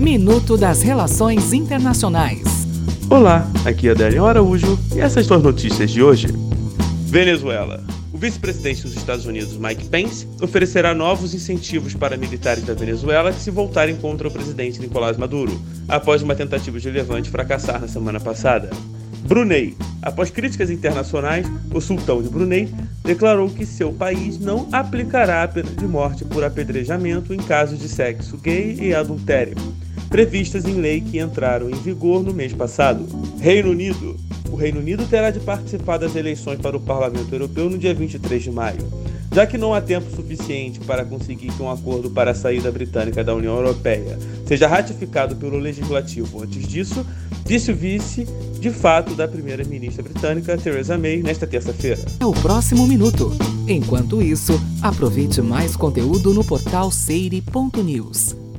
Minuto das Relações Internacionais. Olá, aqui é Adélio Araújo e essas são as notícias de hoje. Venezuela. O vice-presidente dos Estados Unidos, Mike Pence, oferecerá novos incentivos para militares da Venezuela que se voltarem contra o presidente Nicolás Maduro, após uma tentativa de levante fracassar na semana passada. Brunei. Após críticas internacionais, o sultão de Brunei declarou que seu país não aplicará a pena de morte por apedrejamento em casos de sexo gay e adultério previstas em lei que entraram em vigor no mês passado. Reino Unido. O Reino Unido terá de participar das eleições para o Parlamento Europeu no dia 23 de maio. Já que não há tempo suficiente para conseguir que um acordo para a saída britânica da União Europeia seja ratificado pelo Legislativo antes disso, disse o vice de fato da primeira-ministra britânica Theresa May nesta terça-feira. É o próximo minuto. Enquanto isso, aproveite mais conteúdo no portal seire.news.